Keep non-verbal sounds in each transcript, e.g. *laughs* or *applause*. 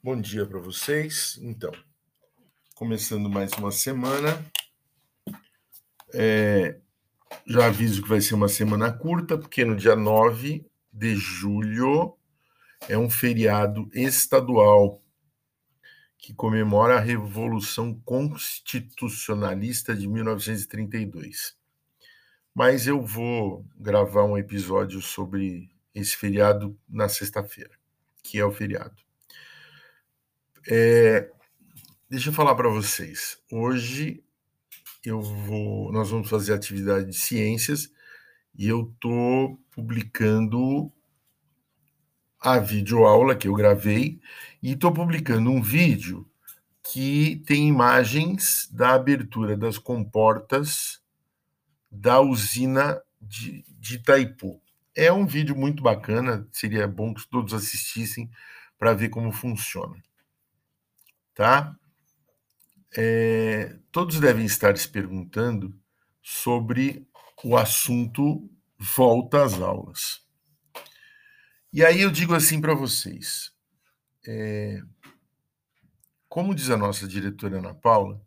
Bom dia para vocês. Então, começando mais uma semana. É, já aviso que vai ser uma semana curta, porque no dia 9 de julho é um feriado estadual que comemora a Revolução Constitucionalista de 1932. Mas eu vou gravar um episódio sobre esse feriado na sexta-feira, que é o feriado. É, deixa eu falar para vocês. Hoje eu vou, nós vamos fazer atividade de ciências e eu estou publicando a videoaula que eu gravei e estou publicando um vídeo que tem imagens da abertura das comportas da usina de, de Itaipu. É um vídeo muito bacana, seria bom que todos assistissem para ver como funciona tá? É, todos devem estar se perguntando sobre o assunto volta às aulas. E aí eu digo assim para vocês, é, como diz a nossa diretora Ana Paula,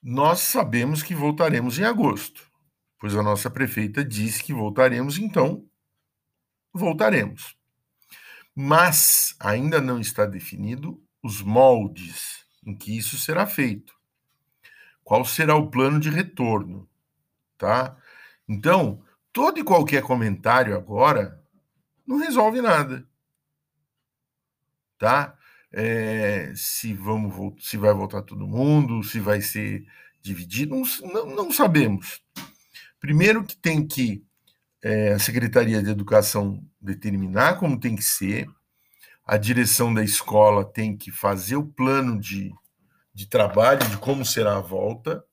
nós sabemos que voltaremos em agosto, pois a nossa prefeita disse que voltaremos, então voltaremos. Mas ainda não está definido os moldes em que isso será feito. Qual será o plano de retorno, tá? Então, todo e qualquer comentário agora não resolve nada, tá? É, se vamos se vai voltar todo mundo, se vai ser dividido, não, não, sabemos. Primeiro que tem que é, a Secretaria de Educação determinar como tem que ser, a direção da escola tem que fazer o plano de, de trabalho, de como será a volta,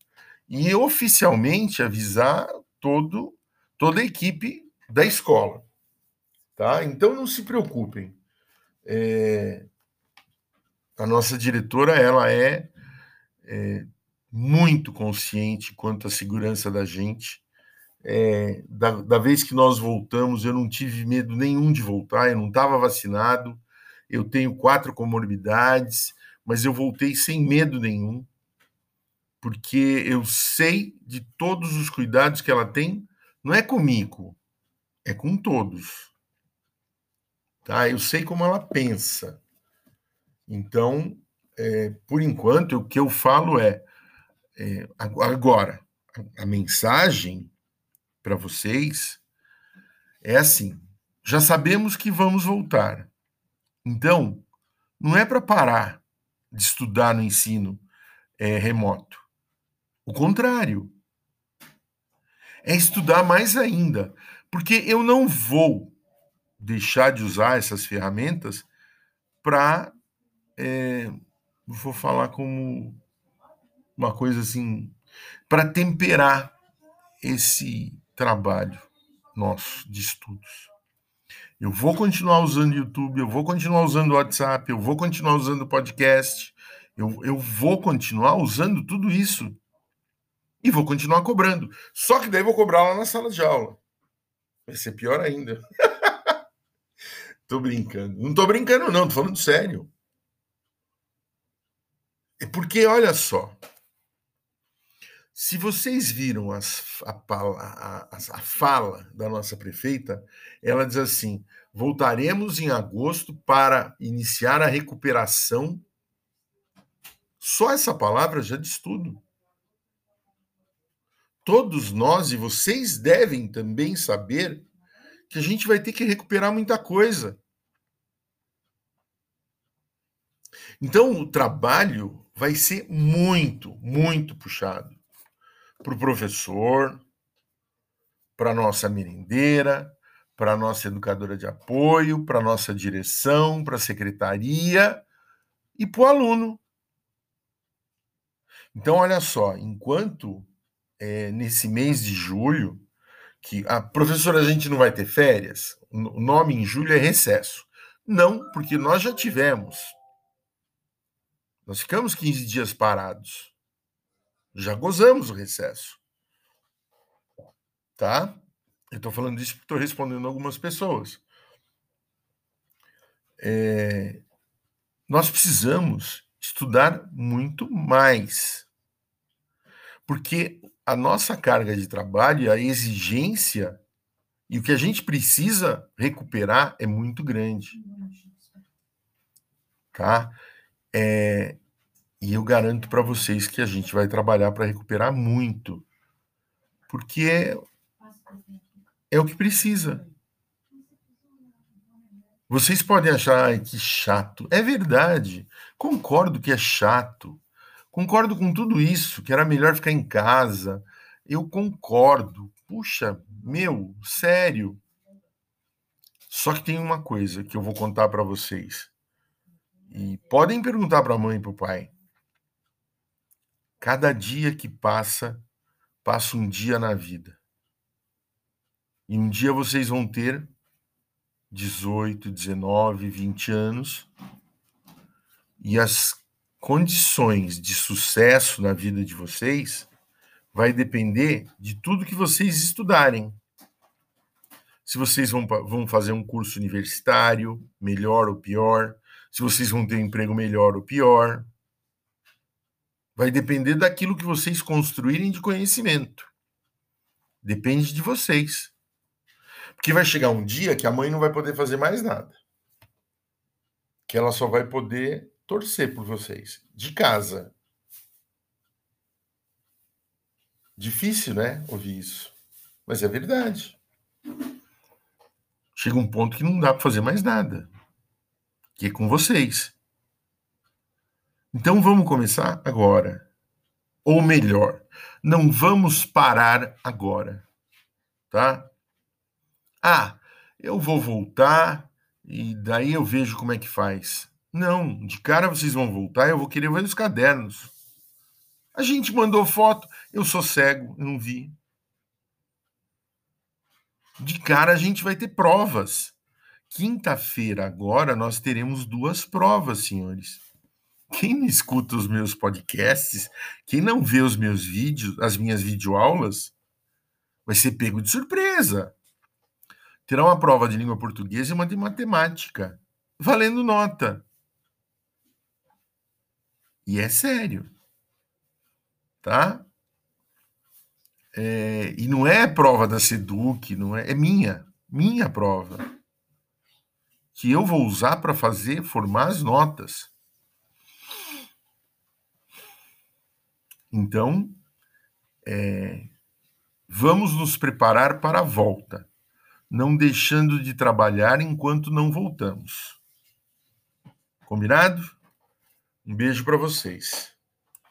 e oficialmente avisar todo, toda a equipe da escola. Tá? Então não se preocupem. É, a nossa diretora ela é, é, muito consciente quanto à segurança da gente. É, da, da, vez que nós voltamos, eu não tive medo nenhum de voltar, eu não estava vacinado, eu tenho quatro comorbidades, mas eu voltei sem medo nenhum, porque eu sei de todos os cuidados que ela tem, não é comigo, é com todos. Tá? Eu sei como ela pensa. Então, é, por enquanto, o que eu falo é, é agora, a, a mensagem para vocês é assim: já sabemos que vamos voltar. Então, não é para parar de estudar no ensino é, remoto. O contrário. É estudar mais ainda. Porque eu não vou deixar de usar essas ferramentas para. É, vou falar como uma coisa assim. Para temperar esse trabalho nosso de estudos. Eu vou continuar usando YouTube, eu vou continuar usando WhatsApp, eu vou continuar usando podcast, eu, eu vou continuar usando tudo isso. E vou continuar cobrando. Só que daí vou cobrar lá na sala de aula. Vai ser pior ainda. *laughs* tô brincando. Não tô brincando, não, tô falando sério. É porque, olha só, se vocês viram as, a, a, a, fala da nossa prefeita, ela diz assim: voltaremos em agosto para iniciar a recuperação. Só essa palavra já diz tudo. Todos nós e vocês devem também saber que a gente vai ter que recuperar muita coisa. Então, o trabalho vai ser muito, muito puxado para o professor, para a nossa merendeira, para a nossa educadora de apoio, para a nossa direção, para a secretaria e para o aluno. Então, olha só, enquanto é, nesse mês de julho, que a professora a gente não vai ter férias, o nome em julho é recesso. Não, porque nós já tivemos. Nós ficamos 15 dias parados. Já gozamos o recesso. Tá? Eu estou falando isso porque estou respondendo algumas pessoas. É... nós precisamos estudar muito mais. Porque a nossa carga de trabalho, a exigência e o que a gente precisa recuperar é muito grande. Tá? É, e eu garanto para vocês que a gente vai trabalhar para recuperar muito. Porque é, é o que precisa. Vocês podem achar que chato. É verdade. Concordo que é chato. Concordo com tudo isso, que era melhor ficar em casa. Eu concordo. Puxa, meu, sério. Só que tem uma coisa que eu vou contar para vocês. E podem perguntar para a mãe e para o pai. Cada dia que passa, passa um dia na vida. E um dia vocês vão ter 18, 19, 20 anos e as condições de sucesso na vida de vocês vai depender de tudo que vocês estudarem. Se vocês vão, vão fazer um curso universitário, melhor ou pior, se vocês vão ter um emprego melhor ou pior. Vai depender daquilo que vocês construírem de conhecimento. Depende de vocês. Porque vai chegar um dia que a mãe não vai poder fazer mais nada. Que ela só vai poder torcer por vocês. De casa. Difícil, né? Ouvir isso. Mas é verdade. Chega um ponto que não dá para fazer mais nada. Que é com vocês. Então vamos começar agora. Ou melhor, não vamos parar agora. Tá? Ah, eu vou voltar e daí eu vejo como é que faz. Não, de cara vocês vão voltar, eu vou querer ver os cadernos. A gente mandou foto, eu sou cego, eu não vi. De cara a gente vai ter provas. Quinta-feira agora nós teremos duas provas, senhores. Quem não escuta os meus podcasts, quem não vê os meus vídeos, as minhas videoaulas, vai ser pego de surpresa terá uma prova de língua portuguesa e uma de matemática, valendo nota. E é sério. Tá? É, e não é prova da Seduc, não é, é minha, minha prova. Que eu vou usar para fazer, formar as notas. Então, é, vamos nos preparar para a volta não deixando de trabalhar enquanto não voltamos. Combinado? Um beijo para vocês.